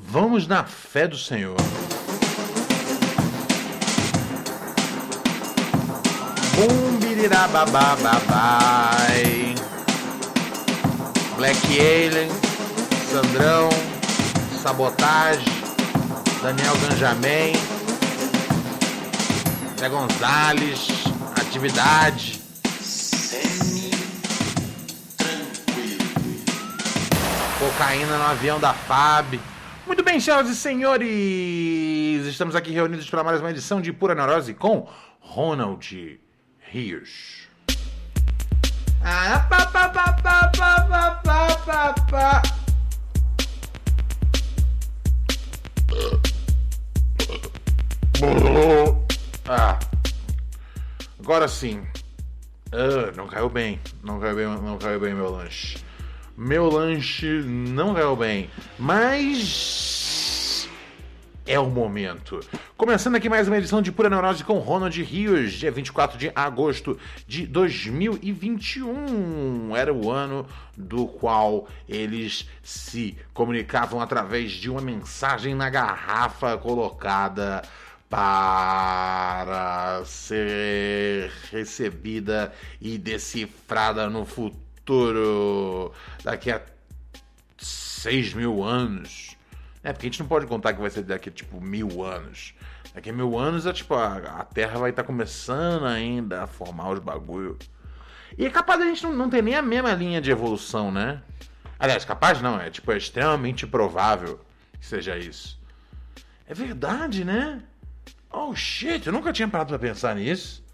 Vamos na fé do Senhor. Bumbirirabababai. Black Alien, Sandrão, Sabotagem, Daniel Ganjamin, Zé Gonzalez, Atividade. Cocaína no avião da FAB. Muito bem, senhoras e senhores! Estamos aqui reunidos para mais uma edição de Pura Neurose com Ronald Rios. Ah, pá, pá, pá, pá, pá, pá, pá, pá. Ah, agora sim. Ah, não caiu bem. Não caiu bem, não caiu bem meu lanche. Meu lanche não caiu bem. Mas é o momento. Começando aqui mais uma edição de Pura Neurose com Ronald Rios, dia 24 de agosto de 2021. Era o ano do qual eles se comunicavam através de uma mensagem na garrafa colocada para ser recebida e decifrada no futuro daqui a 6 mil anos. É, porque a gente não pode contar que vai ser daqui a tipo mil anos. Daqui a mil anos é tipo, a, a Terra vai estar começando ainda a formar os bagulho. E é capaz da gente não, não ter nem a mesma linha de evolução, né? Aliás, capaz não, é tipo, é extremamente provável que seja isso. É verdade, né? Oh shit, eu nunca tinha parado pra pensar nisso.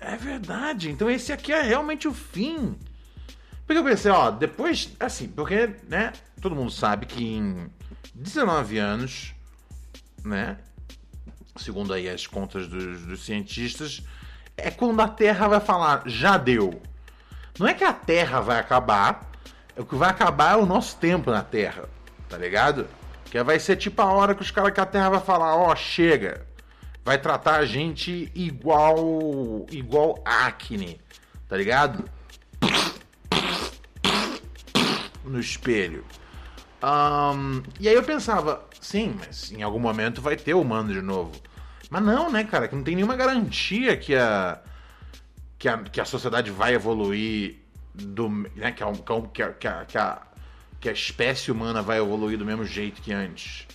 É verdade, então esse aqui é realmente o fim. Porque eu pensei, ó, depois, assim, porque, né, todo mundo sabe que em 19 anos, né, segundo aí as contas dos, dos cientistas, é quando a Terra vai falar, já deu. Não é que a Terra vai acabar, é o que vai acabar é o nosso tempo na Terra, tá ligado? Que vai ser tipo a hora que os caras que a Terra vai falar, ó, chega. Vai tratar a gente igual igual acne, tá ligado? No espelho. Um, e aí eu pensava, sim, mas em algum momento vai ter humano de novo. Mas não, né, cara? Que não tem nenhuma garantia que a, que a, que a sociedade vai evoluir do. Né, que, a, que, a, que, a, que, a, que a espécie humana vai evoluir do mesmo jeito que antes.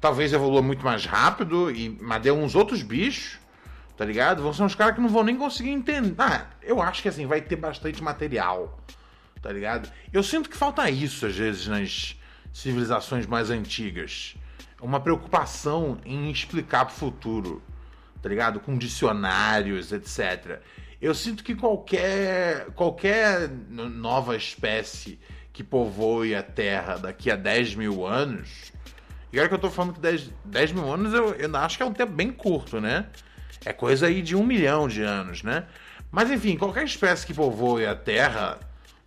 Talvez evolua muito mais rápido, e, mas deu uns outros bichos, tá ligado? Vão ser uns caras que não vão nem conseguir entender. Ah, eu acho que assim, vai ter bastante material, tá ligado? Eu sinto que falta isso às vezes nas civilizações mais antigas. Uma preocupação em explicar pro futuro, tá ligado? Com dicionários, etc. Eu sinto que qualquer, qualquer nova espécie que povoe a Terra daqui a 10 mil anos. E olha que eu tô falando que 10, 10 mil anos eu, eu acho que é um tempo bem curto, né? É coisa aí de um milhão de anos, né? Mas enfim, qualquer espécie que povoe a Terra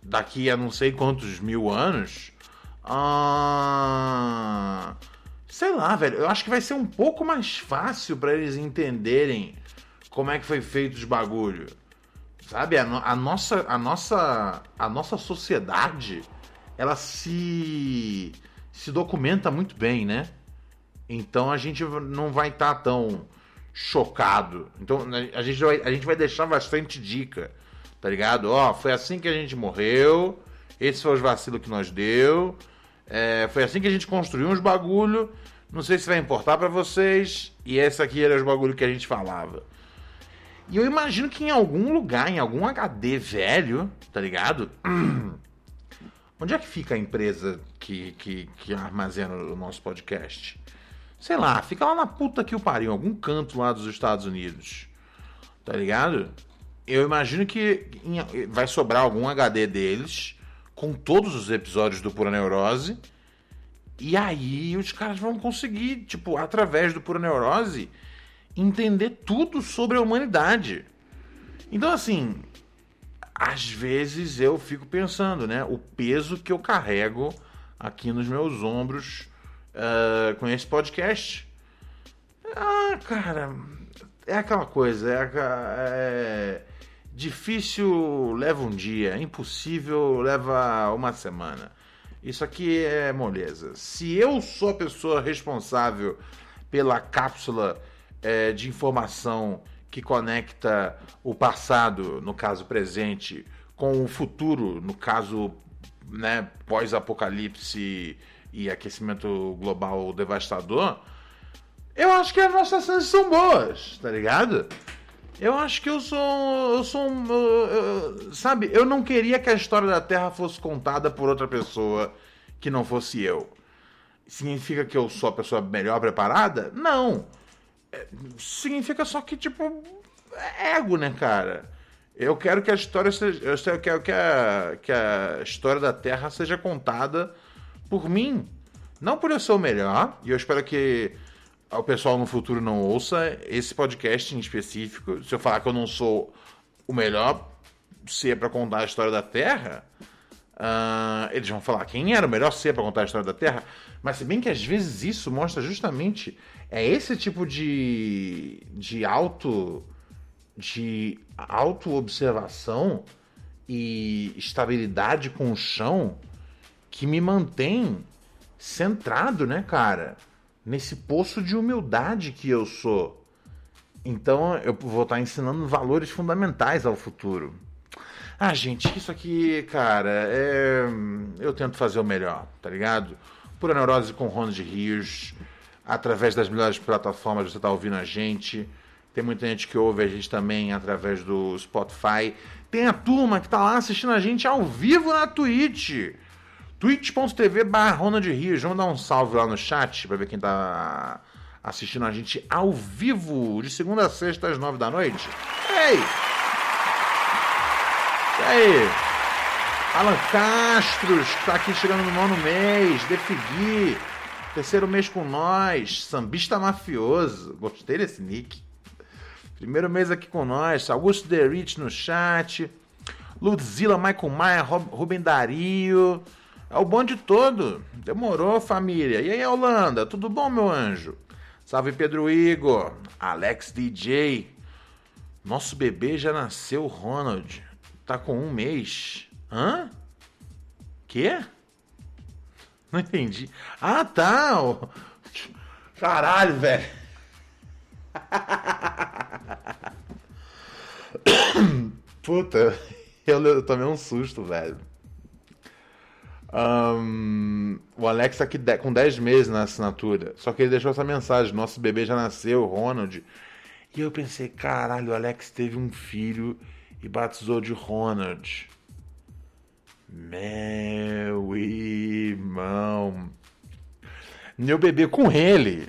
daqui a não sei quantos mil anos ah, sei lá, velho. Eu acho que vai ser um pouco mais fácil para eles entenderem como é que foi feito os bagulho. Sabe? A, no, a, nossa, a nossa, a nossa sociedade, ela se se documenta muito bem, né? Então a gente não vai estar tá tão chocado. Então a gente vai, a gente vai deixar bastante dica, tá ligado? Ó, foi assim que a gente morreu. Esse foi os vacilos que nós deu. É, foi assim que a gente construiu uns bagulho. Não sei se vai importar para vocês. E esse aqui era os bagulho que a gente falava. E eu imagino que em algum lugar, em algum HD velho, tá ligado? Onde é que fica a empresa que, que, que armazena o nosso podcast? Sei lá, fica lá na puta que o pariu, em algum canto lá dos Estados Unidos. Tá ligado? Eu imagino que vai sobrar algum HD deles com todos os episódios do Pura Neurose E aí os caras vão conseguir, tipo, através do Pura Neurose, entender tudo sobre a humanidade. Então, assim, às vezes eu fico pensando, né? O peso que eu carrego aqui nos meus ombros uh, com esse podcast. Ah, cara, é aquela coisa, é, é, difícil leva um dia, impossível leva uma semana. Isso aqui é moleza. Se eu sou a pessoa responsável pela cápsula é, de informação que conecta o passado, no caso presente, com o futuro, no caso né, pós-apocalipse e aquecimento global devastador, eu acho que as nossas chances são boas, tá ligado? Eu acho que eu sou. Eu sou um. Sabe, eu não queria que a história da Terra fosse contada por outra pessoa que não fosse eu. Significa que eu sou a pessoa melhor preparada? Não. É, significa só que, tipo, é ego, né, cara? Eu quero que a história seja. Eu quero que a, que a história da Terra seja contada por mim. Não por eu ser o melhor. E eu espero que o pessoal no futuro não ouça esse podcast em específico. Se eu falar que eu não sou o melhor ser para contar a história da Terra, uh, eles vão falar quem era o melhor ser para contar a história da Terra. Mas se bem que às vezes isso mostra justamente é esse tipo de de auto de auto-observação e estabilidade com o chão que me mantém centrado, né, cara? Nesse poço de humildade que eu sou. Então eu vou estar ensinando valores fundamentais ao futuro. Ah, gente, isso aqui, cara, é... eu tento fazer o melhor, tá ligado? Pura Neurose com Ronald Rios, através das melhores plataformas você tá ouvindo a gente. Tem muita gente que ouve a gente também através do Spotify. Tem a turma que tá lá assistindo a gente ao vivo na Twitch twitch.tv barra de Rios. Vamos dar um salve lá no chat para ver quem tá assistindo a gente ao vivo, de segunda a sexta às nove da noite. Ei! E aí? Alan Castros, que tá aqui chegando no nono mês. Defigui, terceiro mês com nós. Sambista mafioso. Gostei desse nick. Primeiro mês aqui com nós. Augusto Derich no chat. Ludzilla, Michael Maia, Rubem Dario. É o bonde todo. Demorou, família. E aí, Holanda, tudo bom, meu anjo? Salve, Pedro Igor. Alex DJ. Nosso bebê já nasceu, Ronald. Tá com um mês. Hã? Quê? Não entendi. Ah, tá. Caralho, velho. Puta, eu tomei um susto, velho. Um, o Alex tá aqui com 10 meses na assinatura. Só que ele deixou essa mensagem: Nosso bebê já nasceu, Ronald. E eu pensei: caralho, o Alex teve um filho e batizou de Ronald. Meu irmão. Meu bebê com ele.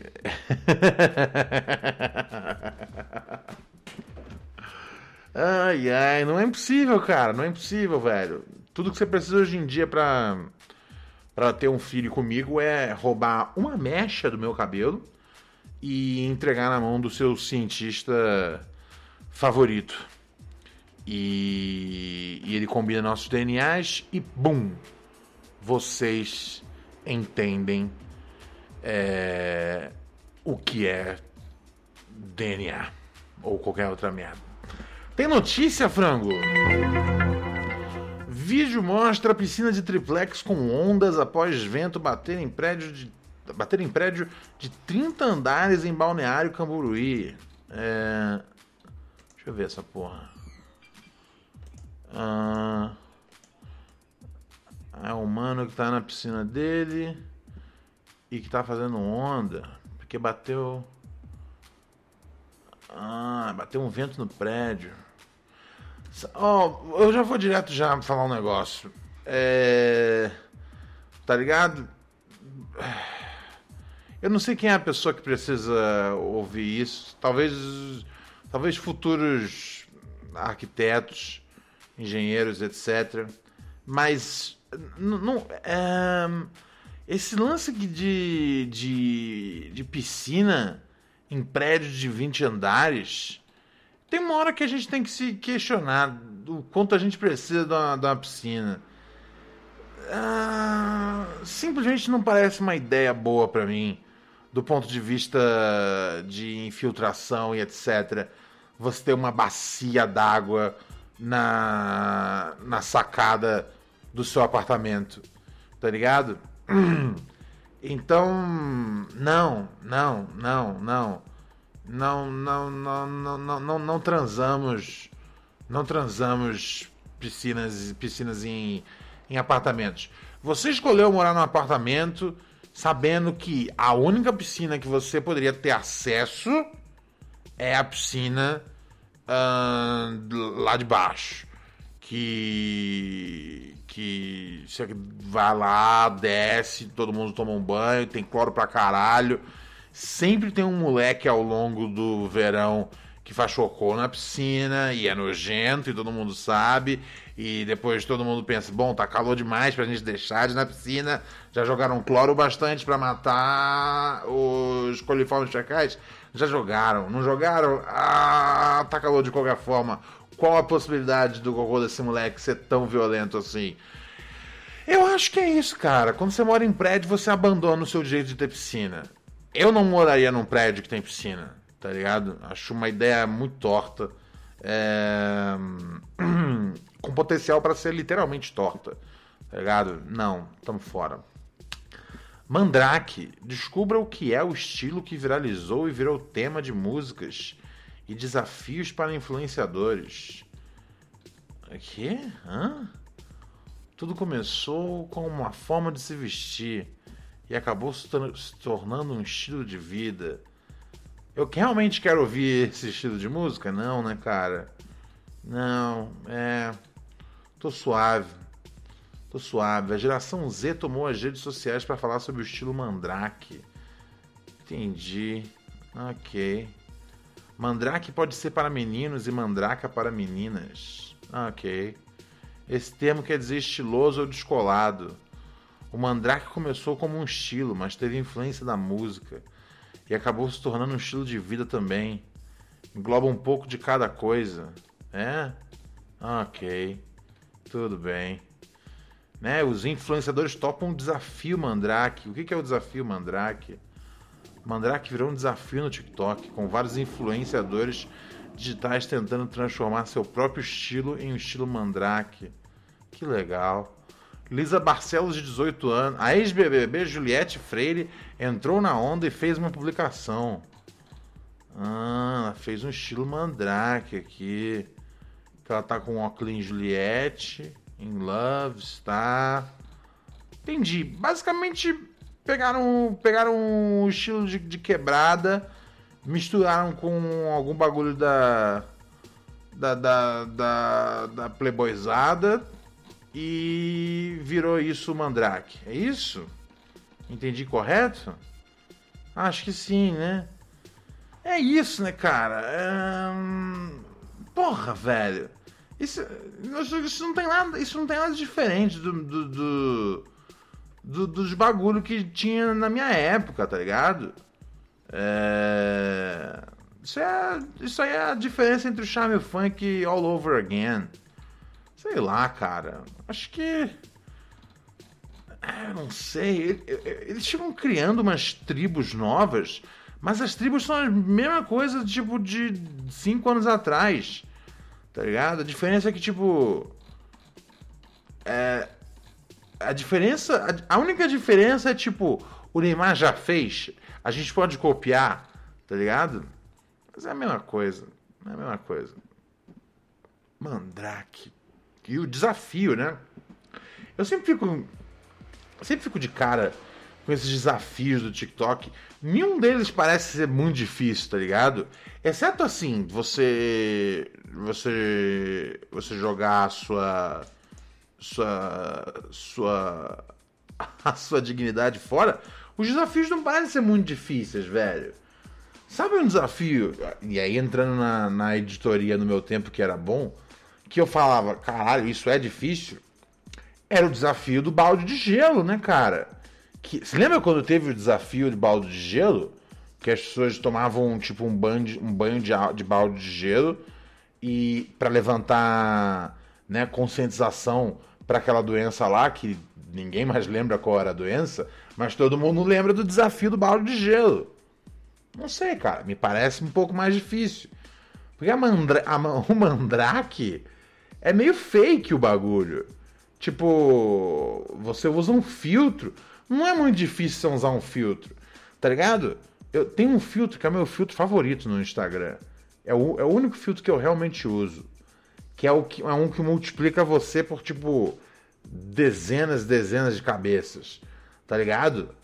ai, ai, não é impossível, cara. Não é impossível, velho. Tudo que você precisa hoje em dia para para ter um filho comigo é roubar uma mecha do meu cabelo e entregar na mão do seu cientista favorito. E, e ele combina nossos DNAs e bum! Vocês entendem é, o que é DNA ou qualquer outra merda. Tem notícia, frango? Vídeo mostra piscina de triplex com ondas após vento bater em prédio de, bater em prédio de 30 andares em Balneário Camburuí. É... Deixa eu ver essa porra. Ah... É um mano que tá na piscina dele e que tá fazendo onda. Porque bateu. Ah, bateu um vento no prédio. Oh, eu já vou direto já falar um negócio. É... Tá ligado? Eu não sei quem é a pessoa que precisa ouvir isso. Talvez, talvez futuros arquitetos, engenheiros, etc. Mas não, é... esse lance de, de, de piscina em prédios de 20 andares, tem uma hora que a gente tem que se questionar o quanto a gente precisa de uma piscina. Ah, simplesmente não parece uma ideia boa para mim, do ponto de vista de infiltração e etc. Você ter uma bacia d'água na, na sacada do seu apartamento, tá ligado? Então, não, não, não, não. Não, não, não, não, não, não, transamos, não transamos piscinas, piscinas em, em apartamentos. Você escolheu morar num apartamento sabendo que a única piscina que você poderia ter acesso é a piscina uh, lá de baixo. Que que você vai lá, desce, todo mundo toma um banho, tem cloro pra caralho. Sempre tem um moleque ao longo do verão que faz cocô na piscina e é nojento e todo mundo sabe. E depois todo mundo pensa: bom, tá calor demais pra gente deixar de ir na piscina. Já jogaram cloro bastante para matar os coliformes fecais? Já jogaram, não jogaram? Ah, tá calor de qualquer forma. Qual a possibilidade do cocô desse moleque ser tão violento assim? Eu acho que é isso, cara. Quando você mora em prédio, você abandona o seu direito de ter piscina. Eu não moraria num prédio que tem piscina, tá ligado? Acho uma ideia muito torta. É... Com potencial para ser literalmente torta, tá ligado? Não, tamo fora. Mandrake, descubra o que é o estilo que viralizou e virou tema de músicas e desafios para influenciadores. Quê? Hã? Tudo começou com uma forma de se vestir e acabou se, tornando um estilo de vida. Eu realmente quero ouvir esse estilo de música? Não, né, cara? Não, é. Tô suave. Tô suave. A geração Z tomou as redes sociais para falar sobre o estilo Mandrake. Entendi. Ok. Mandrake pode ser para meninos e mandraka para meninas. Ok. Esse termo quer dizer estiloso ou descolado. O mandrake começou como um estilo, mas teve influência da música e acabou se tornando um estilo de vida também. Engloba um pouco de cada coisa. É? Ok. Tudo bem. Né? Os influenciadores topam um desafio Mandrake. O que é o desafio Mandrake? Mandrake virou um desafio no TikTok, com vários influenciadores digitais tentando transformar seu próprio estilo em um estilo Mandrake. Que legal. Lisa Barcelos, de 18 anos, a ex-BBB Juliette Freire entrou na onda e fez uma publicação. Ah, fez um estilo Mandrake aqui. Que ela tá com um óculos Juliette, em Love, está. Entendi. Basicamente pegaram, pegaram o estilo de, de quebrada, misturaram com algum bagulho da. Da, da, da, da Playboyzada e virou isso o Mandrake. É isso? Entendi correto? Acho que sim, né? É isso, né, cara? É... Porra, velho. Isso, isso não tem nada, isso não tem nada diferente do, do, do do, dos bagulho que tinha na minha época, tá ligado? É... Isso, é, isso aí é a diferença entre o charme e o funk all over again. Sei lá, cara. Acho que. É, não sei. Eles estavam criando umas tribos novas, mas as tribos são a mesma coisa, tipo, de cinco anos atrás. Tá ligado? A diferença é que, tipo. É, a diferença. A única diferença é tipo, o Neymar já fez, a gente pode copiar, tá ligado? Mas é a mesma coisa. É a mesma coisa. Mandrake. E o desafio, né? Eu sempre fico. Sempre fico de cara com esses desafios do TikTok. Nenhum deles parece ser muito difícil, tá ligado? Exceto assim, você. Você. Você jogar a sua sua, sua, a sua dignidade fora, os desafios não parecem ser muito difíceis, velho. Sabe um desafio? E aí, entrando na, na editoria no meu tempo que era bom, que eu falava, caralho, isso é difícil? Era o desafio do balde de gelo, né, cara? Que, você lembra quando teve o desafio de balde de gelo? Que as pessoas tomavam tipo um banho de, um banho de, de balde de gelo e para levantar né, conscientização para aquela doença lá que ninguém mais lembra qual era a doença, mas todo mundo lembra do desafio do balde de gelo. Não sei, cara, me parece um pouco mais difícil. Porque a mandra a, o mandrake é meio fake o bagulho. Tipo, você usa um filtro. Não é muito difícil usar um filtro, tá ligado? Eu tenho um filtro que é meu filtro favorito no Instagram. É o, é o único filtro que eu realmente uso. Que é, o que é um que multiplica você por, tipo, dezenas e dezenas de cabeças. Tá ligado?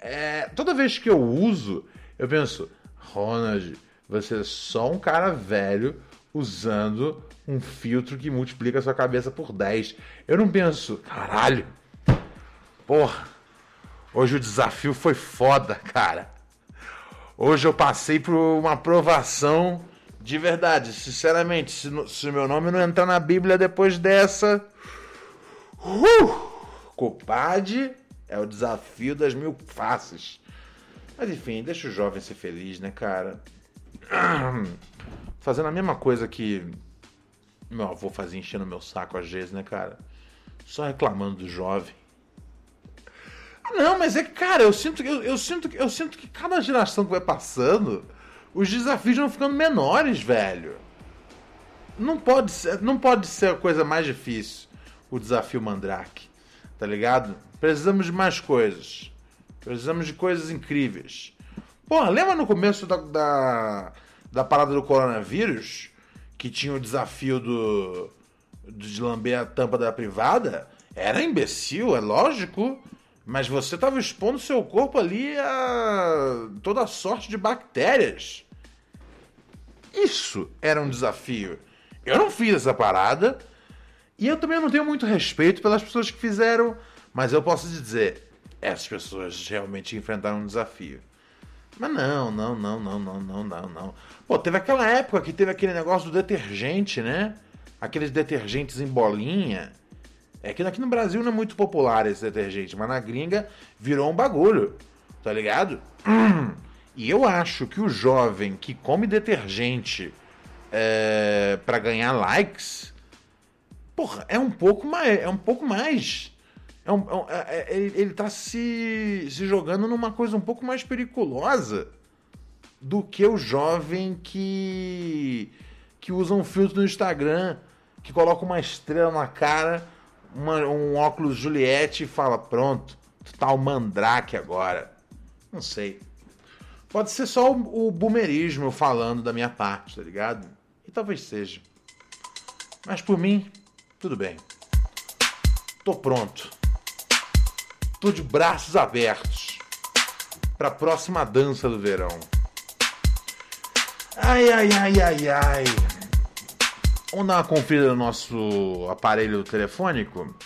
É, toda vez que eu uso, eu penso, Ronald, você é só um cara velho usando um filtro que multiplica sua cabeça por 10. Eu não penso, caralho, porra, hoje o desafio foi foda, cara. Hoje eu passei por uma aprovação de verdade, sinceramente. Se, se meu nome não entrar na Bíblia depois dessa. Uh, Copade é o desafio das mil faces. Mas enfim, deixa o jovem ser feliz, né, cara? Fazendo a mesma coisa que meu avô fazia enchendo meu saco às vezes, né, cara? Só reclamando do jovem. Não, mas é que, cara, eu sinto, eu, eu, sinto, eu sinto que cada geração que vai passando, os desafios vão ficando menores, velho. Não pode ser, não pode ser a coisa mais difícil, o desafio Mandrake. Tá ligado? Precisamos de mais coisas. Precisamos de coisas incríveis. Porra, lembra no começo da, da, da parada do coronavírus? Que tinha o desafio do, de lamber a tampa da privada? Era imbecil, é lógico. Mas você estava expondo seu corpo ali a toda sorte de bactérias. Isso era um desafio. Eu não fiz essa parada. E eu também não tenho muito respeito pelas pessoas que fizeram. Mas eu posso dizer, essas pessoas realmente enfrentaram um desafio. Mas não, não, não, não, não, não, não, não. Pô, teve aquela época que teve aquele negócio do detergente, né? Aqueles detergentes em bolinha. É que aqui no Brasil não é muito popular esse detergente, mas na gringa virou um bagulho, tá ligado? E eu acho que o jovem que come detergente é, para ganhar likes, porra, é um pouco mais, é um pouco mais. É um, é, é, é, ele, ele tá se, se jogando numa coisa um pouco mais periculosa do que o jovem que que usa um filtro no Instagram, que coloca uma estrela na cara uma, um óculos Juliette e fala: pronto, tu tá o mandrake agora. Não sei. Pode ser só o, o boomerismo falando da minha parte, tá ligado? E talvez seja. Mas por mim, tudo bem. Tô pronto. Tô de braços abertos para a próxima dança do verão. Ai, ai, ai, ai, ai. Vamos dar uma conferida no nosso aparelho telefônico?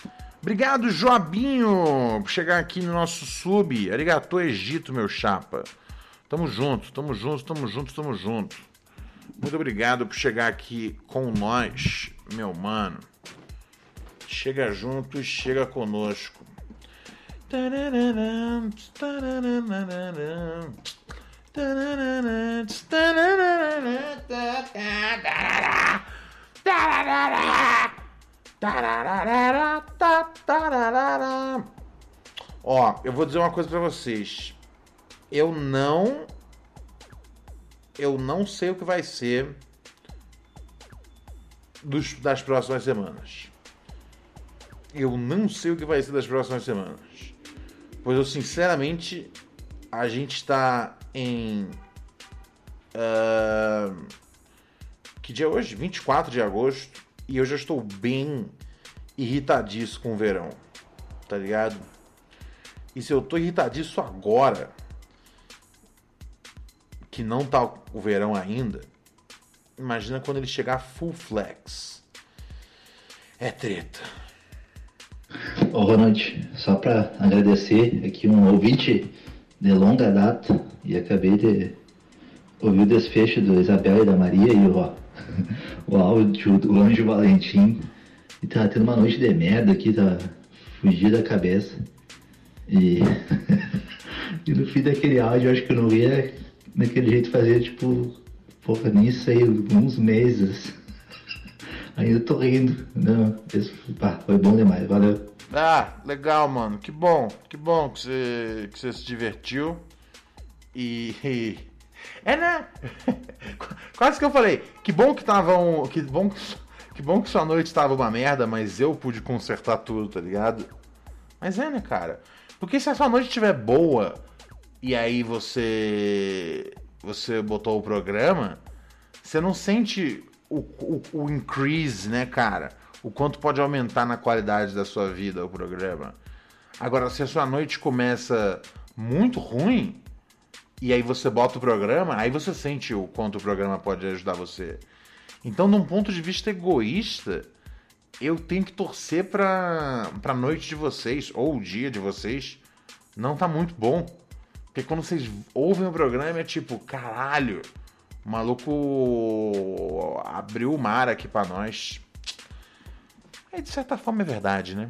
Obrigado, Jobinho, por chegar aqui no nosso sub. Arigato, Egito, meu chapa. Tamo junto, tamo junto, tamo junto, tamo junto. Muito obrigado por chegar aqui com nós, meu mano. Chega junto e chega conosco. Ó, eu vou dizer uma coisa para vocês. Eu não eu não sei o que vai ser dos, das próximas semanas. Eu não sei o que vai ser das próximas semanas. Pois eu sinceramente a gente está em uh, que dia é hoje? 24 de agosto. E eu já estou bem irritadiço com o verão. Tá ligado? E se eu tô irritadiço agora, que não tá o verão ainda, imagina quando ele chegar full flex. É treta. Ô Ronald, só para agradecer aqui um ouvinte de longa data e acabei de ouvir o desfecho do Isabel e da Maria e ó, o áudio do Anjo Valentim. E tá tendo uma noite de merda aqui, tá fugir da cabeça. E, e no fim daquele áudio, acho que eu não ia daquele jeito fazer, tipo, porra, nisso aí, uns meses. Eu tô rindo. Não, isso, pá, foi bom demais, valeu. Ah, legal, mano. Que bom, que bom que você, que você se divertiu. E. É, né? Quase que eu falei. Que bom que tava um. Que bom, que bom que sua noite tava uma merda, mas eu pude consertar tudo, tá ligado? Mas é, né, cara? Porque se a sua noite estiver boa e aí você. Você botou o programa, você não sente o, o, o increase, né, cara? O quanto pode aumentar na qualidade da sua vida o programa. Agora, se a sua noite começa muito ruim, e aí você bota o programa, aí você sente o quanto o programa pode ajudar você. Então, num ponto de vista egoísta, eu tenho que torcer pra, pra noite de vocês, ou o dia de vocês, não tá muito bom. Porque quando vocês ouvem o programa é tipo, caralho, o maluco abriu o mar aqui para nós. É, de certa forma é verdade, né?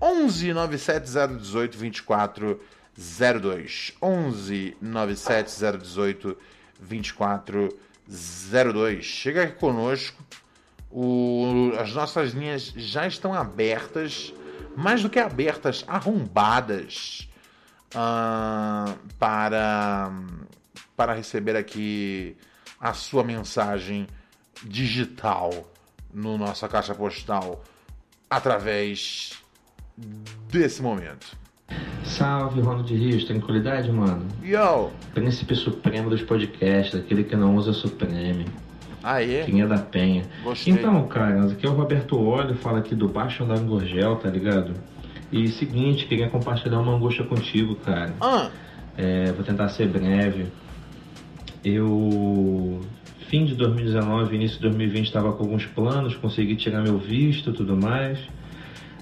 11 97018 2402. 11 97018 2402. Chega aqui conosco. O, as nossas linhas já estão abertas, mais do que abertas, arrombadas uh, para, para receber aqui a sua mensagem digital no nossa caixa postal através desse momento. Salve, Ronald Rios, tranquilidade, mano? Yo! Príncipe Supremo dos podcasts, aquele que não usa Supreme. Aê! Quem é da Penha. Gostei. Então, cara, aqui é o Roberto Olho, fala aqui do Baixo da Angorgel, tá ligado? E seguinte, queria compartilhar uma angústia contigo, cara. Ah. É, vou tentar ser breve. Eu, fim de 2019, início de 2020, estava com alguns planos, consegui tirar meu visto tudo mais.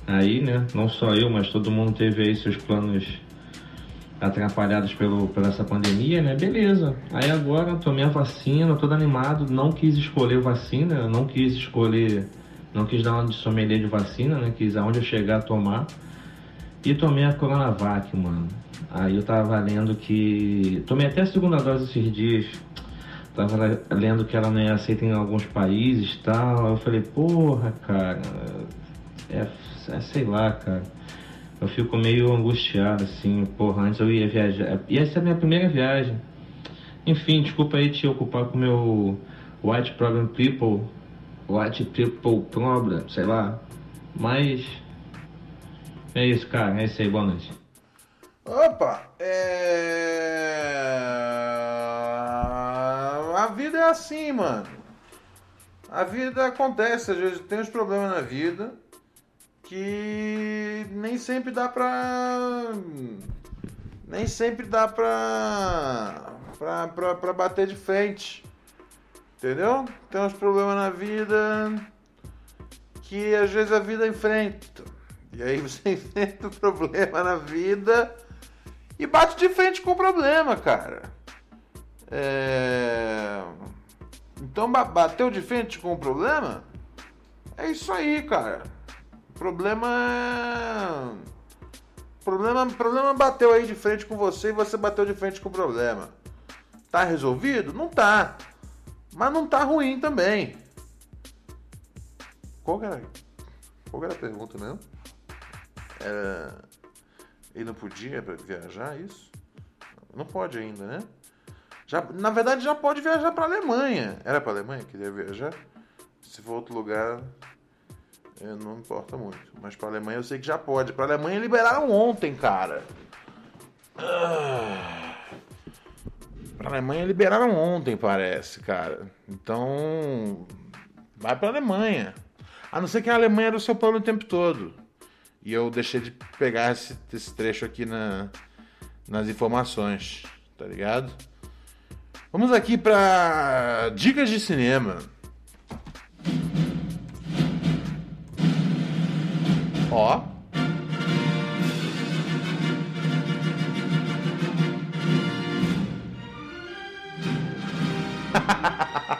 Aí, né, não só eu, mas todo mundo teve aí seus planos atrapalhados pelo, pela essa pandemia, né? Beleza. Aí agora tomei a vacina, todo animado, não quis escolher vacina, não quis escolher, não quis dar uma de sommelier de vacina, né? Quis aonde eu chegar a tomar. E tomei a Coronavac, mano. Aí eu tava lendo que. Tomei até a segunda dose esses dias. Tava lendo que ela não é aceita em alguns países e tal. Eu falei, porra, cara. É, é, sei lá, cara. Eu fico meio angustiado, assim. Porra, antes eu ia viajar. Ia ser a minha primeira viagem. Enfim, desculpa aí te ocupar com meu White Problem People. White People Problem, sei lá. Mas é isso, cara. É isso aí. Boa noite. Opa! É... A vida é assim, mano. A vida acontece, às vezes tem uns problemas na vida que nem sempre dá pra. Nem sempre dá pra. pra, pra, pra bater de frente. Entendeu? Tem uns problemas na vida que às vezes a vida enfrenta. E aí você enfrenta o problema na vida e bate de frente com o problema, cara. É... Então bateu de frente com o problema? É isso aí, cara. Problema é... Problema, problema bateu aí de frente com você e você bateu de frente com o problema. Tá resolvido? Não tá. Mas não tá ruim também. Qual era, qual era a pergunta mesmo? Era... Ele não podia viajar, isso? Não pode ainda, né? Já, na verdade, já pode viajar para Alemanha. Era para Alemanha que queria viajar? Se for outro lugar, não importa muito. Mas para Alemanha eu sei que já pode. Para Alemanha liberaram ontem, cara. Ah. Para Alemanha liberaram ontem, parece, cara. Então, vai para Alemanha. A não ser que a Alemanha era o seu plano o tempo todo. E eu deixei de pegar esse, esse trecho aqui na, nas informações, tá ligado? Vamos aqui para dicas de cinema. Ó.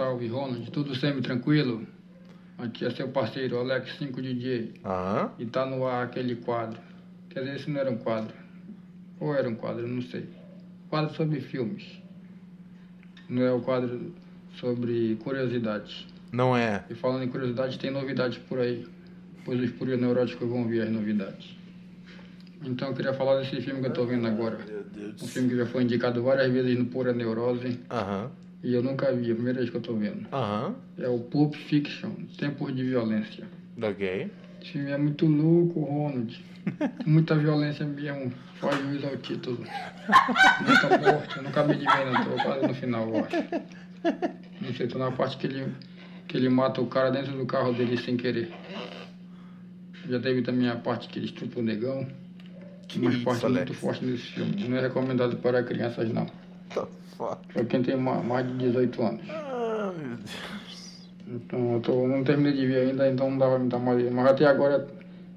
Salve, Ronald. Tudo semi-tranquilo? Aqui é seu parceiro, Alex 5DJ. Aham. E tá no ar aquele quadro. Quer dizer, esse não era um quadro. Ou era um quadro, não sei. Quadro sobre filmes. Não é o quadro sobre curiosidades. Não é. E falando em curiosidades, tem novidades por aí. Pois os puros neuróticos vão ver as novidades. Então eu queria falar desse filme que eu tô vendo agora. Um filme que já foi indicado várias vezes no Pura Neurose. Aham. E eu nunca vi, é a primeira vez que eu tô vendo. Aham. É o Pulp Fiction, Tempos de Violência. Ok. Esse filme é muito louco, Ronald. Muita violência mesmo. Faz jus ao título. Muita morte. Eu de ver, não. Tô quase no final, eu acho. Não sei, tô na parte que ele, que ele mata o cara dentro do carro dele sem querer. Já teve também a parte que ele estupa o negão. Umas isso, partes Alex? muito fortes nesse filme. Não é recomendado para crianças, não. Para quem tem ma- mais de 18 anos. Ah, meu Deus. Então, eu tô, não terminei de ver ainda, então não dá pra me dar mais. Mas até agora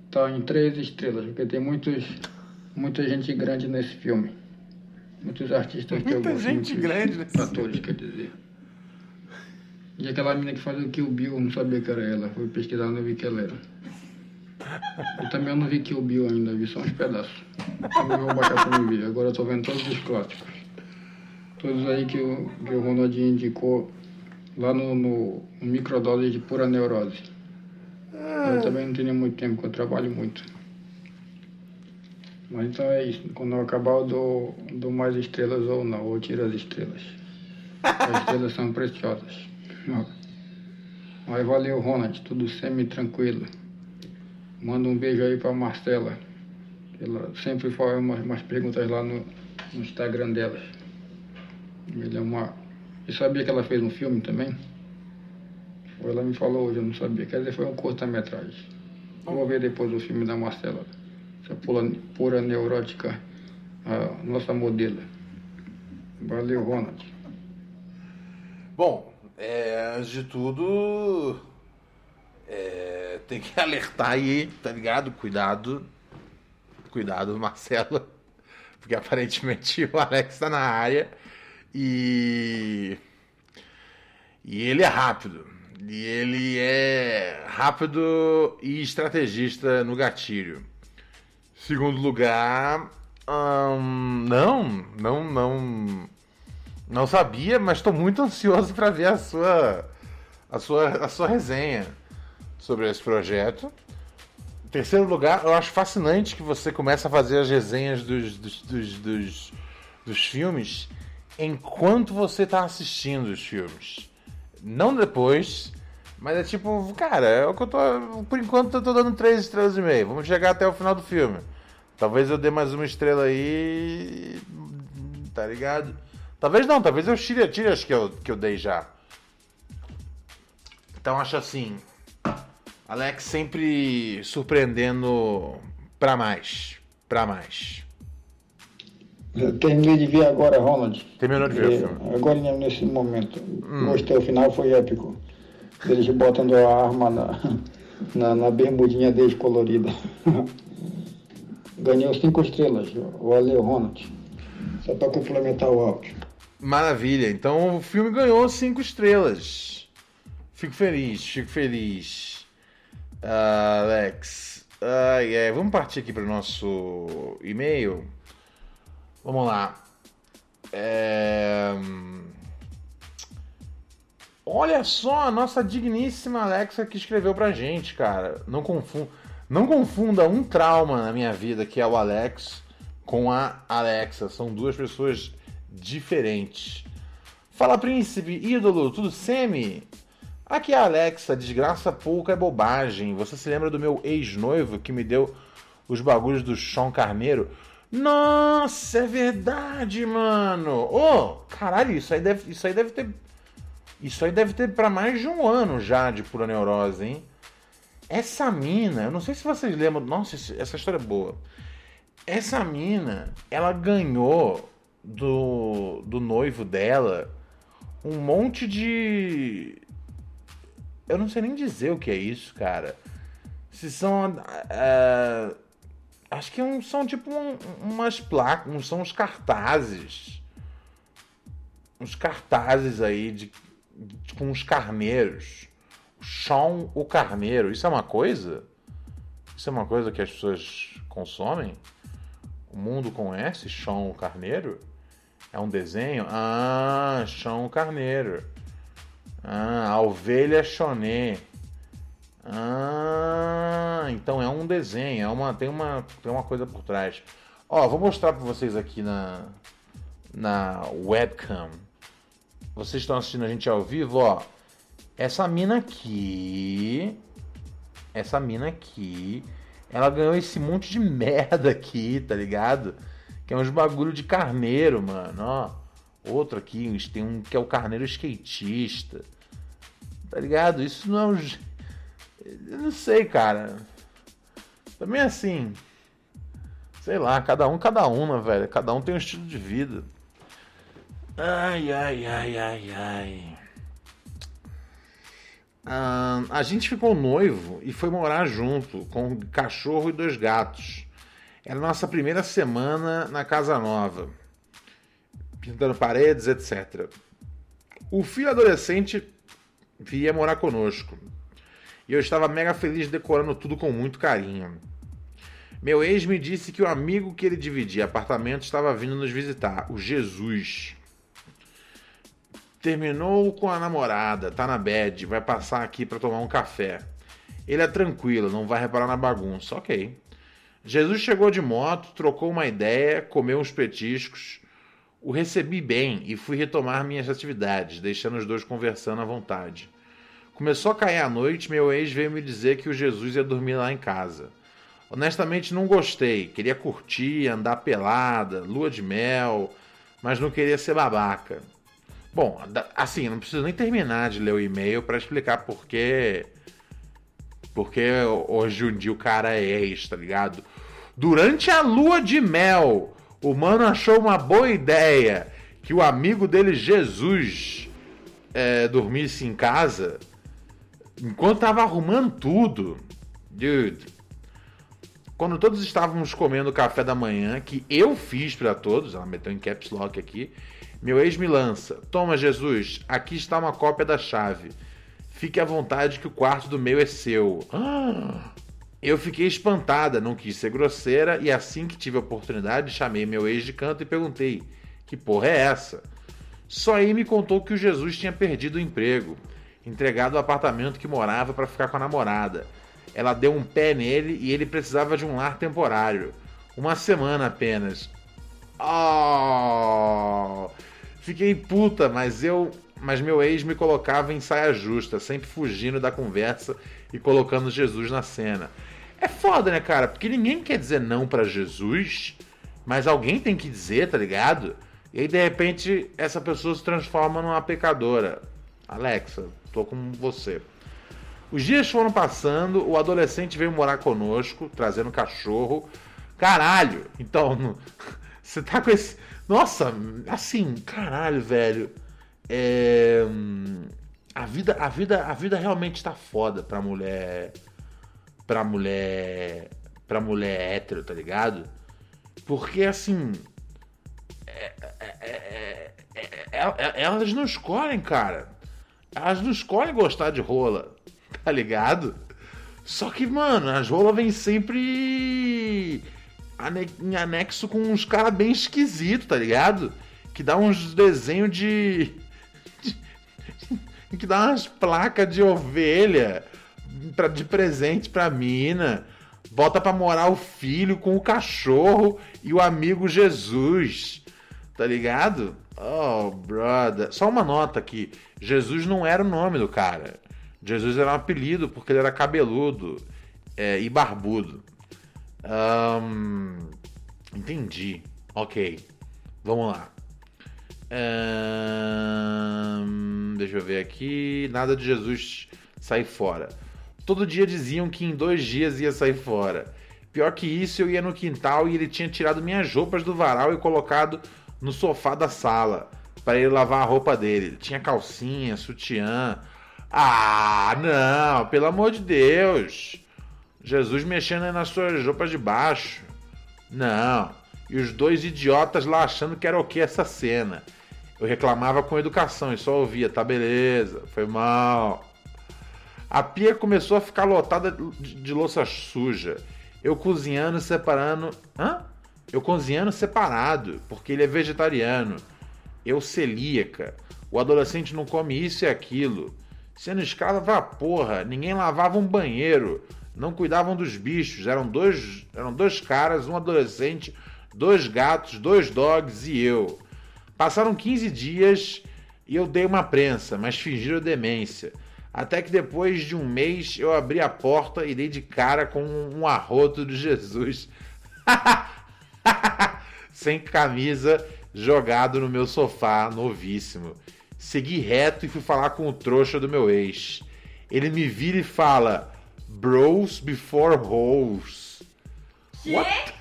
tá em três estrelas, porque tem muitos, muita gente grande nesse filme. Muitos artistas que eu Muita gosto. gente muitos grande nesse Atores, quer dizer. E aquela menina que faz o Kill Bill, eu não sabia que era ela. Fui pesquisar, não vi que ela era. E também eu não vi Kill Bill ainda, vi só uns pedaços. Também vou baixar pra me ver. Agora eu tô vendo todos os clássicos. Todos aí que o, que o Ronaldinho indicou lá no, no, microdose de pura neurose. Eu também não tenho muito tempo, porque eu trabalho muito. Mas então é isso. Quando eu acabar, eu dou, dou mais estrelas ou não, ou tiro as estrelas. As estrelas são preciosas. Mas valeu, Ronald. Tudo semi-tranquilo. Manda um beijo aí pra Marcela. Ela sempre faz umas, umas perguntas lá no, no Instagram dela. Ele é uma. Eu sabia que ela fez um filme também. Ela me falou hoje, eu não sabia. Quer dizer, foi um curta-metragem. Vou ver depois o filme da Marcela. Essa pura, pura neurótica, a nossa modelo. Valeu, Ronald. Bom, é, antes de tudo, é, tem que alertar aí, tá ligado? Cuidado. Cuidado, Marcelo. Porque aparentemente o Alex tá na área e. E ele é rápido. E ele é rápido e estrategista no gatilho. Segundo lugar, hum, não, não, não, não sabia, mas estou muito ansioso para ver a sua, a sua, a sua resenha sobre esse projeto. Em terceiro lugar, eu acho fascinante que você começa a fazer as resenhas dos, dos, dos, dos, dos filmes enquanto você está assistindo os filmes. Não depois, mas é tipo, cara, é o que eu tô. Por enquanto eu tô dando 3 estrelas e meio. Vamos chegar até o final do filme. Talvez eu dê mais uma estrela aí. Tá ligado? Talvez não, talvez eu tire, tire as que eu, que eu dei já. Então acho assim. Alex sempre surpreendendo pra mais. Pra mais. Eu terminei de ver agora, Ronald. Terminou de ver o É, filme. Agora nesse momento. Gostei, o final foi épico. Eles botando a arma na, na, na bermudinha deles colorida. Ganhou cinco estrelas. Valeu, Ronald. Só para complementar o áudio. Maravilha. Então o filme ganhou cinco estrelas. Fico feliz, fico feliz. Ah, Alex. Ai, ai, Vamos partir aqui para o nosso e-mail. Vamos lá. É... Olha só a nossa digníssima Alexa que escreveu pra gente, cara. Não confunda, não confunda um trauma na minha vida, que é o Alex, com a Alexa. São duas pessoas diferentes. Fala, príncipe, ídolo, tudo semi? Aqui é a Alexa, desgraça pouca é bobagem. Você se lembra do meu ex-noivo que me deu os bagulhos do Sean Carneiro? Nossa, é verdade, mano. Ô, oh, caralho, isso aí deve, isso aí deve ter isso aí deve ter para mais de um ano já de pura neurose, hein? Essa mina, eu não sei se vocês lembram. Nossa, essa história é boa. Essa mina, ela ganhou do, do noivo dela um monte de. Eu não sei nem dizer o que é isso, cara. Se são. Uh, acho que são tipo um, umas placas, são uns cartazes. Uns cartazes aí de com os carneiros. Sean o carneiro. Isso é uma coisa? Isso é uma coisa que as pessoas consomem? O mundo conhece Sean o carneiro? É um desenho? Ah, Sean o carneiro. Ah, a ovelha Choné. Ah, então é um desenho, é uma, tem, uma, tem uma coisa por trás. Ó, vou mostrar para vocês aqui na, na webcam vocês estão assistindo a gente ao vivo, ó. Essa mina aqui. Essa mina aqui. Ela ganhou esse monte de merda aqui, tá ligado? Que é uns bagulho de carneiro, mano, ó. Outro aqui, tem um que é o carneiro skatista. Tá ligado? Isso não é um. Eu não sei, cara. Também assim. Sei lá, cada um, cada um, velho? Cada um tem um estilo de vida. Ai, ai, ai, ai, ai. Ah, a gente ficou noivo e foi morar junto, com um cachorro e dois gatos. Era nossa primeira semana na casa nova, pintando paredes, etc. O filho adolescente via morar conosco. E eu estava mega feliz decorando tudo com muito carinho. Meu ex me disse que o amigo que ele dividia apartamento estava vindo nos visitar, o Jesus. Terminou com a namorada, tá na bed, vai passar aqui para tomar um café. Ele é tranquilo, não vai reparar na bagunça. Ok. Jesus chegou de moto, trocou uma ideia, comeu uns petiscos. O recebi bem e fui retomar minhas atividades, deixando os dois conversando à vontade. Começou a cair a noite, meu ex veio me dizer que o Jesus ia dormir lá em casa. Honestamente não gostei, queria curtir, andar pelada, lua de mel, mas não queria ser babaca. Bom, assim, não preciso nem terminar de ler o e-mail para explicar por que. Porque hoje em dia o cara é ex, tá ligado? Durante a lua de mel, o mano achou uma boa ideia que o amigo dele, Jesus, é, dormisse em casa enquanto tava arrumando tudo. Dude. Quando todos estávamos comendo café da manhã, que eu fiz para todos, ela meteu em caps lock aqui, meu ex me lança: Toma, Jesus, aqui está uma cópia da chave. Fique à vontade que o quarto do meio é seu. Eu fiquei espantada, não quis ser grosseira e assim que tive a oportunidade chamei meu ex de canto e perguntei: Que porra é essa? Só aí me contou que o Jesus tinha perdido o emprego, entregado o apartamento que morava para ficar com a namorada. Ela deu um pé nele e ele precisava de um lar temporário. Uma semana apenas. Oh! Fiquei puta, mas eu. Mas meu ex me colocava em saia justa, sempre fugindo da conversa e colocando Jesus na cena. É foda, né, cara? Porque ninguém quer dizer não para Jesus, mas alguém tem que dizer, tá ligado? E aí, de repente, essa pessoa se transforma numa pecadora. Alexa, tô com você. Os dias foram passando, o adolescente veio morar conosco, trazendo cachorro. Caralho! Então, você tá com esse. Nossa, assim, caralho, velho. É... A vida, a vida, a vida realmente tá foda pra mulher, pra mulher, pra mulher hétero, tá ligado? Porque assim, é, é, é, elas não escolhem, cara. Elas não escolhem gostar de rola, tá ligado? Só que, mano, as rolas vêm sempre em anexo com uns caras bem esquisitos, tá ligado? Que dá uns desenhos de, que dar umas placas de ovelha pra, de presente pra mina. Bota pra morar o filho com o cachorro e o amigo Jesus. Tá ligado? Oh, brother. Só uma nota aqui. Jesus não era o nome do cara. Jesus era um apelido porque ele era cabeludo é, e barbudo. Um, entendi. Ok. Vamos lá. Um, deixa eu ver aqui. Nada de Jesus sair fora. Todo dia diziam que em dois dias ia sair fora. Pior que isso, eu ia no quintal e ele tinha tirado minhas roupas do varal e colocado no sofá da sala para ele lavar a roupa dele. Tinha calcinha, sutiã. Ah, não, pelo amor de Deus. Jesus mexendo nas suas roupas de baixo. Não. E os dois idiotas lá achando que era o que essa cena. Eu reclamava com educação e só ouvia, tá beleza, foi mal. A pia começou a ficar lotada de, de louça suja. Eu cozinhando, separando. Hã? Eu cozinhando separado, porque ele é vegetariano. Eu celíaca. O adolescente não come isso e aquilo. Sendo vá porra. Ninguém lavava um banheiro. Não cuidavam dos bichos. Eram dois, eram dois caras, um adolescente, dois gatos, dois dogs e eu. Passaram 15 dias e eu dei uma prensa, mas fingiram demência. Até que depois de um mês eu abri a porta e dei de cara com um arroto de Jesus. Sem camisa, jogado no meu sofá, novíssimo. Segui reto e fui falar com o trouxa do meu ex. Ele me vira e fala: Bros before hoes. Que? What?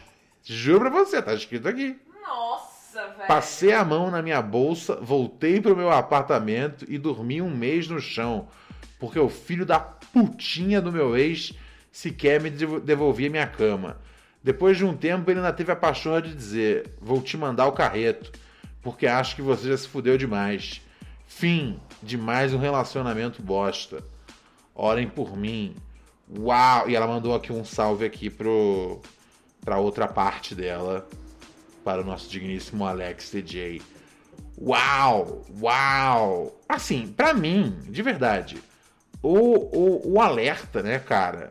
Juro pra você, tá escrito aqui. Nossa, velho. Passei a mão na minha bolsa, voltei pro meu apartamento e dormi um mês no chão porque o filho da putinha do meu ex sequer me devolvia minha cama. Depois de um tempo, ele ainda teve a pachorra de dizer: Vou te mandar o carreto, porque acho que você já se fudeu demais. Fim de mais um relacionamento bosta. Orem por mim. Uau! E ela mandou aqui um salve aqui pro para outra parte dela, para o nosso digníssimo Alex DJ. Uau! Uau! Assim, para mim, de verdade, o, o, o alerta, né, cara?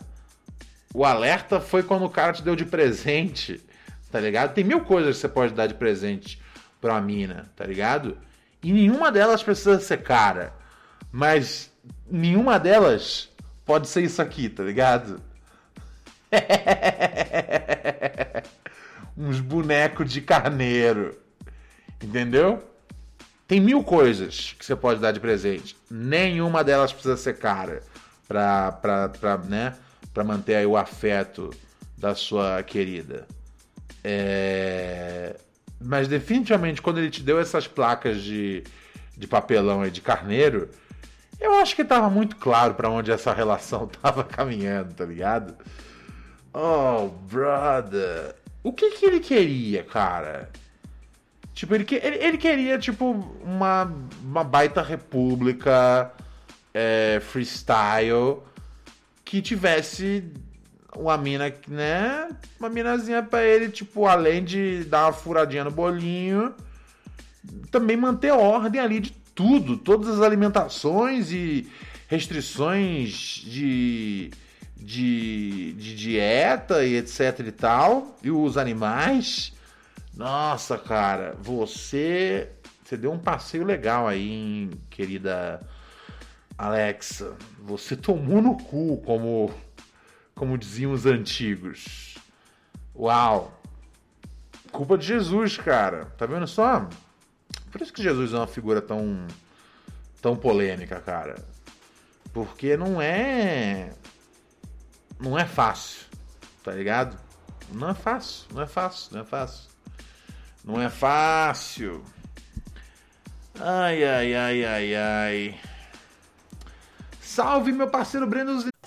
O alerta foi quando o cara te deu de presente, tá ligado? Tem mil coisas que você pode dar de presente pra mina, tá ligado? E nenhuma delas precisa ser cara. Mas nenhuma delas pode ser isso aqui, tá ligado? Uns bonecos de carneiro. Entendeu? Tem mil coisas que você pode dar de presente. Nenhuma delas precisa ser cara para pra, pra, né, pra manter o afeto da sua querida. É... Mas definitivamente, quando ele te deu essas placas de, de papelão aí de carneiro, eu acho que tava muito claro para onde essa relação tava caminhando, tá ligado? Oh, brother. O que que ele queria, cara? Tipo, ele, ele, ele queria, tipo, uma, uma baita república é, freestyle que tivesse uma mina, né? Uma minazinha pra ele, tipo, além de dar uma furadinha no bolinho, também manter ordem ali de tudo, todas as alimentações e restrições de, de, de dieta e etc e tal, e os animais. Nossa, cara, você você deu um passeio legal aí, hein, querida Alexa. Você tomou no cu, como como diziam os antigos. Uau. Culpa de Jesus, cara. Tá vendo só? Por isso que Jesus é uma figura tão tão polêmica, cara. Porque não é não é fácil, tá ligado? Não é fácil, não é fácil, não é fácil. Não é fácil. Ai, ai, ai, ai, ai. Salve, meu parceiro Breno.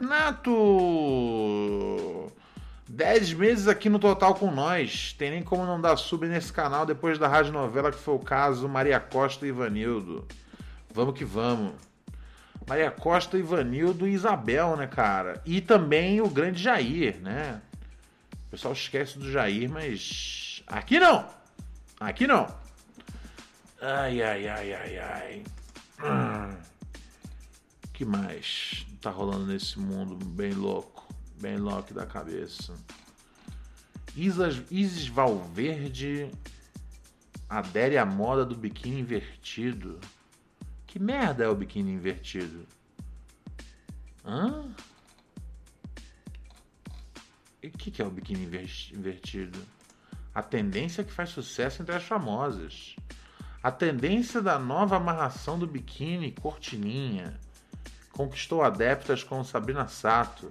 Nato! 10 meses aqui no total com nós. Tem nem como não dar sub nesse canal depois da rádio novela que foi o caso Maria Costa e Ivanildo. Vamos que vamos. Maria Costa, Ivanildo e Isabel, né, cara? E também o grande Jair, né? O pessoal esquece do Jair, mas aqui não. Aqui não. Ai, ai, ai, ai, ai. Hum. que mais tá rolando nesse mundo bem louco? Bem louco da cabeça. Isas, Isis Valverde adere à moda do biquíni invertido. Que merda é o biquíni invertido? Hã? E o que, que é o biquíni inver- invertido? A tendência que faz sucesso entre as famosas. A tendência da nova amarração do biquíni cortininha conquistou adeptas como Sabrina Sato,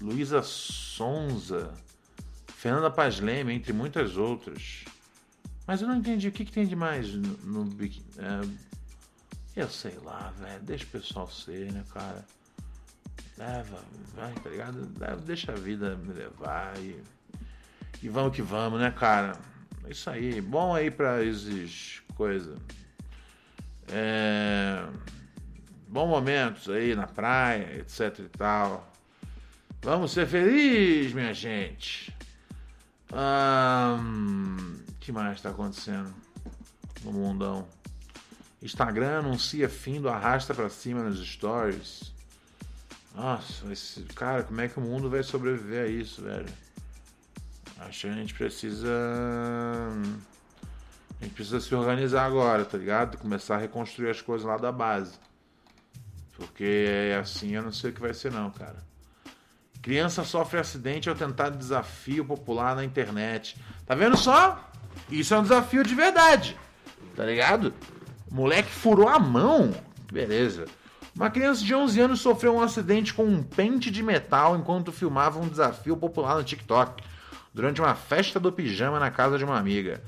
Luísa Sonza, Fernanda Paz Leme, entre muitas outras. Mas eu não entendi o que, que tem de mais no, no. É, eu sei lá, velho. Deixa o pessoal ser, né, cara? Leva, vai, tá ligado? Deixa a vida me levar e, e vamos que vamos, né, cara? Isso aí. Bom aí pra esses coisas. É, bons momentos aí na praia, etc e tal. Vamos ser felizes, minha gente. O que mais está acontecendo no mundão? Instagram anuncia fim do arrasta pra cima nos stories. Nossa, esse, cara, como é que o mundo vai sobreviver a isso, velho? Acho que a gente precisa. A gente precisa se organizar agora, tá ligado? Começar a reconstruir as coisas lá da base. Porque assim eu não sei o que vai ser, não, cara. Criança sofre acidente ao tentar desafio popular na internet. Tá vendo só? Isso é um desafio de verdade. Tá ligado? Moleque furou a mão. Beleza. Uma criança de 11 anos sofreu um acidente com um pente de metal enquanto filmava um desafio popular no TikTok durante uma festa do pijama na casa de uma amiga.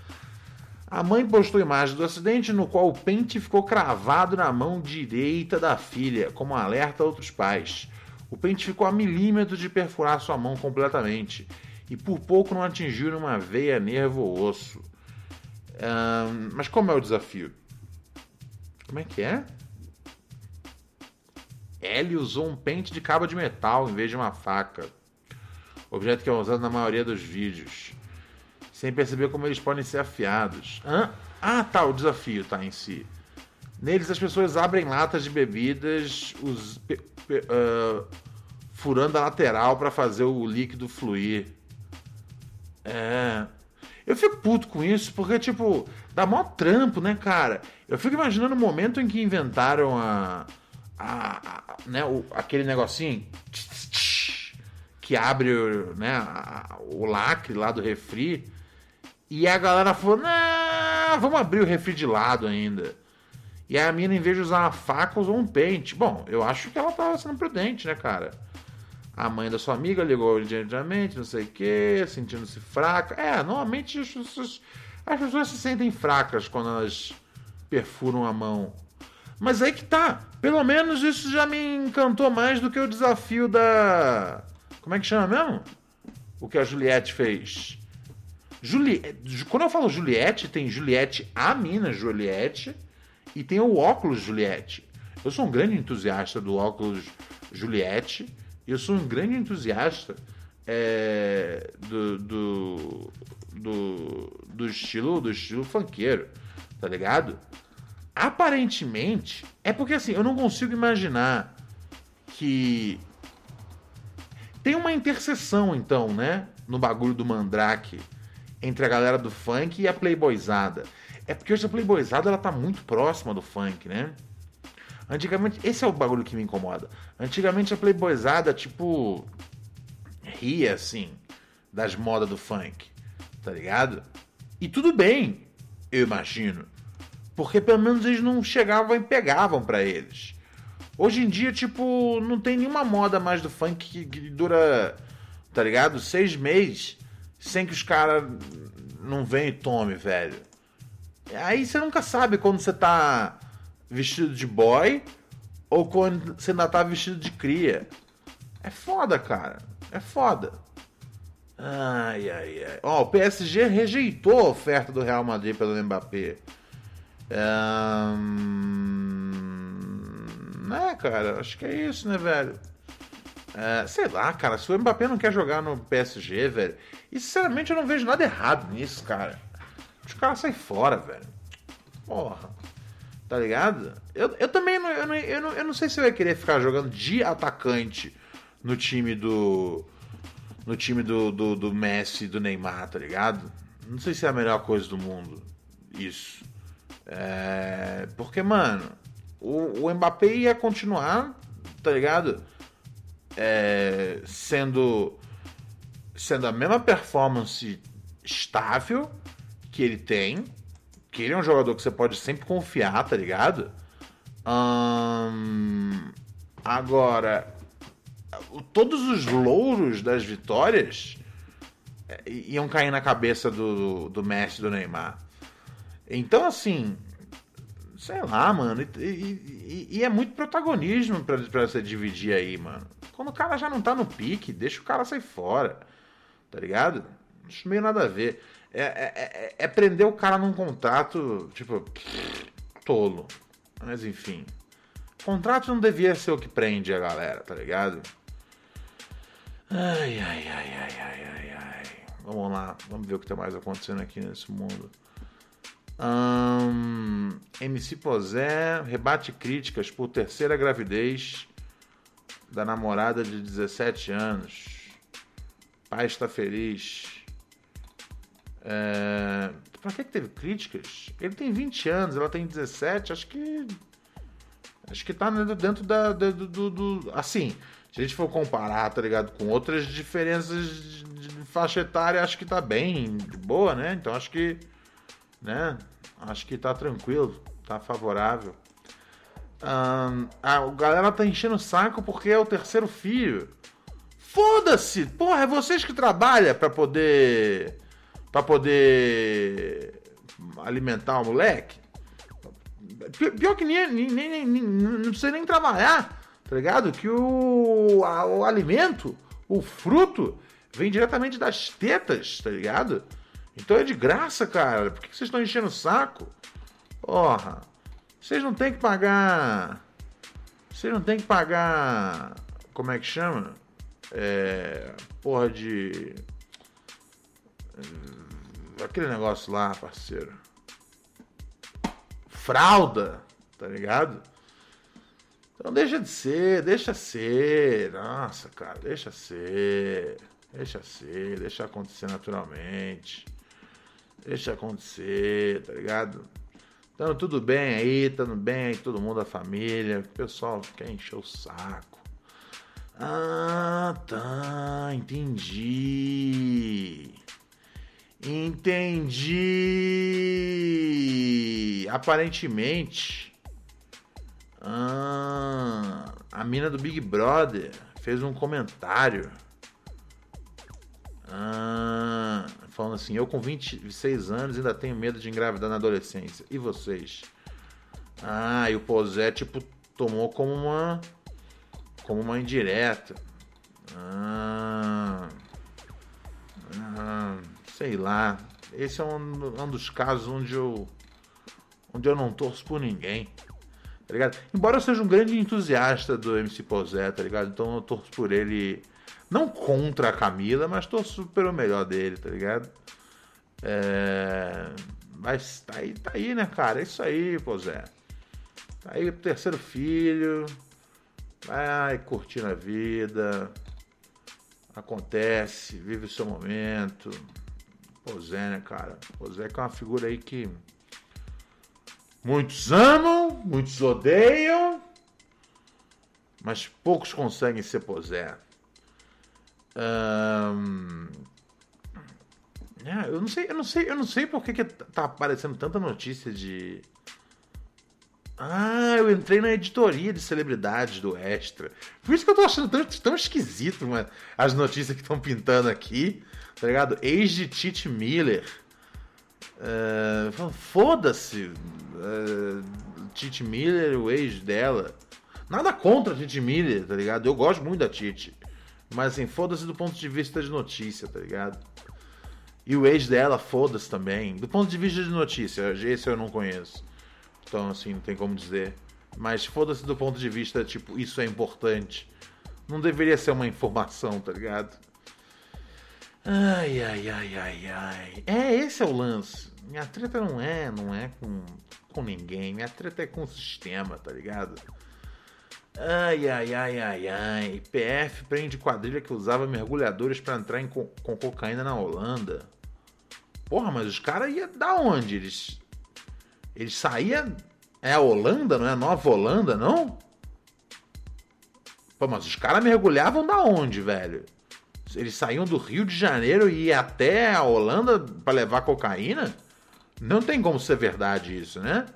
A mãe postou imagem do acidente no qual o pente ficou cravado na mão direita da filha, como alerta a outros pais. O pente ficou a milímetros de perfurar sua mão completamente e por pouco não atingiu uma veia, nervo ou osso. Mas como é o desafio? Como é que é? Ellie usou um pente de cabo de metal em vez de uma faca. Objeto que é usado na maioria dos vídeos. Sem perceber como eles podem ser afiados. Hã? Ah, tá, o desafio tá em si. Neles as pessoas abrem latas de bebidas, os, pe- pe- ah, furando a lateral para fazer o líquido fluir. É. Eu fico puto com isso, porque, tipo, dá mó trampo, né, cara? Eu fico imaginando o momento em que inventaram a. a, a- né, o- aquele negocinho que abre né, a- o lacre lá do refri. E a galera falou: não, vamos abrir o refri de lado ainda. E a mina, em vez de usar uma faca, usou um pente. Bom, eu acho que ela tava sendo prudente, né, cara? A mãe da sua amiga ligou imediatamente, não sei o quê, sentindo-se fraca. É, normalmente as pessoas, as pessoas se sentem fracas quando elas perfuram a mão. Mas aí que tá. Pelo menos isso já me encantou mais do que o desafio da. Como é que chama mesmo? O que a Juliette fez. Juli... Quando eu falo Juliette, tem Juliette, a mina Juliette, e tem o óculos Juliette. Eu sou um grande entusiasta do óculos Juliette, eu sou um grande entusiasta é, do, do, do, do estilo do estilo funkeiro, tá ligado? Aparentemente, é porque assim, eu não consigo imaginar que tem uma interseção, então, né? No bagulho do Mandrake entre a galera do funk e a playboyzada. É porque hoje a playboyzada ela tá muito próxima do funk, né? Antigamente, esse é o bagulho que me incomoda. Antigamente a Playboyzada, tipo, ria assim das modas do funk, tá ligado? E tudo bem, eu imagino. Porque pelo menos eles não chegavam e pegavam pra eles. Hoje em dia, tipo, não tem nenhuma moda mais do funk que, que dura, tá ligado? Seis meses sem que os caras não venham e tome, velho. Aí você nunca sabe quando você tá vestido de boy ou quando você ainda tá vestido de cria. É foda, cara. É foda. Ai, ai, ai. Ó, o PSG rejeitou a oferta do Real Madrid pelo Mbappé. Hum... É, cara, acho que é isso, né, velho? É, sei lá, cara, se o Mbappé não quer jogar no PSG, velho, e sinceramente eu não vejo nada errado nisso, cara. Os caras saem fora, velho. Porra. Tá ligado? Eu, eu também não eu, não, eu, não, eu não sei se eu ia querer ficar jogando de atacante no time do. No time do, do, do Messi e do Neymar, tá ligado? Não sei se é a melhor coisa do mundo. Isso. É, porque, mano, o, o Mbappé ia continuar, tá ligado? É, sendo sendo a mesma performance estável que ele tem, que ele é um jogador que você pode sempre confiar, tá ligado? Hum, agora, todos os louros das vitórias é, iam cair na cabeça do, do Messi do Neymar. Então, assim, sei lá, mano. E, e, e é muito protagonismo pra, pra você dividir aí, mano. Quando o cara já não tá no pique, deixa o cara sair fora. Tá ligado? Acho meio nada a ver. É, é, é, é prender o cara num contrato, tipo, tolo. Mas enfim. Contrato não devia ser o que prende a galera, tá ligado? Ai, ai, ai, ai, ai, ai, ai. Vamos lá, vamos ver o que tá mais acontecendo aqui nesse mundo. Hum, MC Posé rebate críticas por terceira gravidez da namorada de 17 anos. Pai está feliz. É... Pra que, que teve críticas? Ele tem 20 anos, ela tem 17. Acho que. Acho que tá dentro da. Do, do, do, Assim, se a gente for comparar, tá ligado? Com outras diferenças de faixa etária, acho que tá bem boa, né? Então acho que. Né? Acho que tá tranquilo, tá favorável. Um, a galera tá enchendo o saco porque é o terceiro filho. Foda-se! Porra, é vocês que trabalham para poder. para poder alimentar o moleque. Pior que nem, nem, nem, nem, não precisa nem trabalhar, tá ligado? Que o, a, o alimento, o fruto, vem diretamente das tetas, tá ligado? Então é de graça, cara. Por que vocês estão enchendo o saco? Porra. Vocês não tem que pagar. Vocês não tem que pagar. Como é que chama? É. Porra de. Aquele negócio lá, parceiro. Fralda, tá ligado? Então deixa de ser, deixa ser. Nossa, cara, deixa ser. Deixa ser, deixa acontecer naturalmente. Deixa acontecer, tá ligado? Então tudo bem aí, tudo bem aí, todo mundo, a família. O pessoal quer encher o saco. Ah, tá, entendi. Entendi. Aparentemente, ah, a mina do Big Brother fez um comentário. Ah, falando assim: Eu com 26 anos ainda tenho medo de engravidar na adolescência. E vocês? Ah, e o Posé, tipo, tomou como uma. Como uma indireta. Ah, ah, sei lá. Esse é um, um dos casos onde eu. Onde eu não torço por ninguém. Tá ligado? Embora eu seja um grande entusiasta do MC Posé, tá ligado? Então eu torço por ele não contra a Camila, mas torço pelo melhor dele, tá ligado? É... Mas tá aí, tá aí, né, cara? É isso aí, pô, Zé. Tá aí o terceiro filho. Vai curtindo a vida. Acontece, vive o seu momento. Pô, Zé, né, cara? Pô, Zé que é uma figura aí que muitos amam, muitos odeiam, mas poucos conseguem ser posé. Ahn, é, eu não sei, eu não sei, eu não sei por que, que tá aparecendo tanta notícia de. Ah, eu entrei na editoria de celebridades do Extra. Por isso que eu tô achando tão, tão esquisito mano, as notícias que estão pintando aqui. Tá ligado? Ex de Tite Miller. É, Foda-se. é, Tite Miller, o ex dela. Nada contra a Tite Miller, tá ligado? Eu gosto muito da Tite. Mas assim, foda-se do ponto de vista de notícia, tá ligado? E o ex dela, foda-se também. Do ponto de vista de notícia, esse eu não conheço. Então, assim, não tem como dizer. Mas foda-se do ponto de vista, tipo, isso é importante. Não deveria ser uma informação, tá ligado? Ai, ai, ai, ai, ai. É, esse é o lance. Minha treta não é, não é com, com ninguém. Minha treta é com o sistema, tá ligado? Ai, ai, ai, ai, ai. PF prende quadrilha que usava mergulhadores pra entrar em co- com cocaína na Holanda. Porra, mas os caras iam da onde? Eles. Eles saíam. É a Holanda, não é a Nova Holanda, não? Pô, mas os caras mergulhavam da onde, velho? Eles saíam do Rio de Janeiro e iam até a Holanda pra levar cocaína? Não tem como ser verdade isso, né?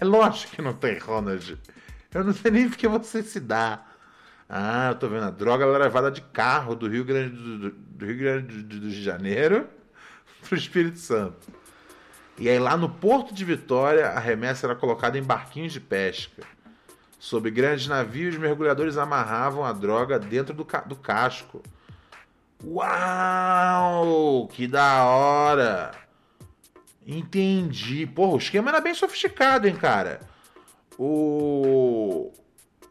É lógico que não tem, Ronald. Eu não sei nem porque você se dá. Ah, eu tô vendo. A droga era levada de carro do Rio Grande do, do Rio Grande do, do Janeiro pro Espírito Santo. E aí lá no Porto de Vitória, a remessa era colocada em barquinhos de pesca. Sob grandes navios, mergulhadores amarravam a droga dentro do, ca- do casco. Uau! Que da hora! Entendi. Porra, o esquema era bem sofisticado, hein, cara? O...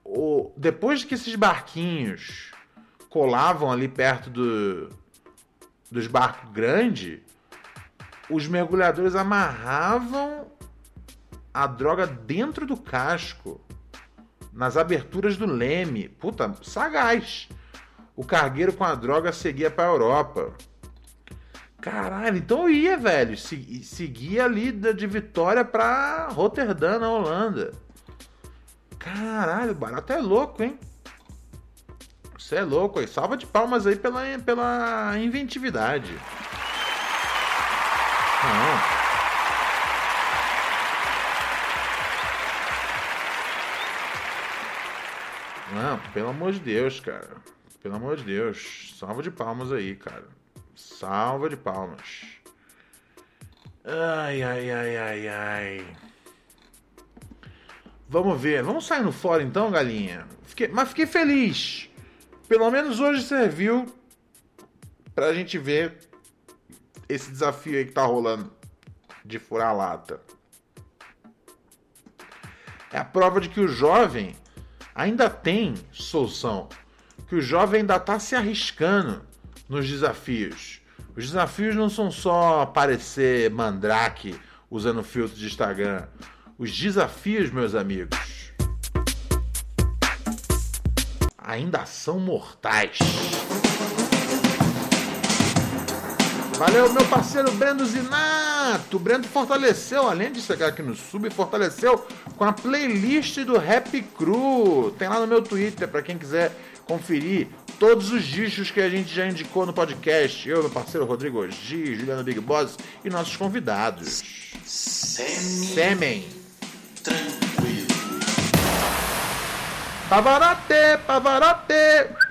o... Depois que esses barquinhos colavam ali perto do... dos barcos grandes, os mergulhadores amarravam a droga dentro do casco, nas aberturas do leme. Puta, sagaz. O cargueiro com a droga seguia pra Europa. Caralho, então ia, velho. Se- Seguia ali de Vitória pra Roterdã, na Holanda. Caralho, o barato é louco, hein? Você é louco aí. Salva de palmas aí pela, pela inventividade. Não. Não, pelo amor de Deus, cara. Pelo amor de Deus. Salva de palmas aí, cara. Salva de palmas. Ai, ai, ai, ai, ai. Vamos ver. Vamos sair no fora então, galinha. Fiquei- mas fiquei feliz. Pelo menos hoje serviu pra gente ver esse desafio aí que tá rolando de furar a lata. É a prova de que o jovem ainda tem solução. Que o jovem ainda tá se arriscando nos desafios. Os desafios não são só aparecer mandrake usando filtro de Instagram. Os desafios, meus amigos, ainda são mortais. Valeu, meu parceiro Brendo Zinato. O Brendo fortaleceu, além de chegar aqui no sub, fortaleceu com a playlist do Rap Cru. Tem lá no meu Twitter, pra quem quiser conferir todos os discos que a gente já indicou no podcast. Eu, meu parceiro Rodrigo G, Juliano Big Boss e nossos convidados. Sêmen. Tranquilo. Pavarotti, Pavarotti.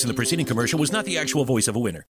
voice in the preceding commercial was not the actual voice of a winner.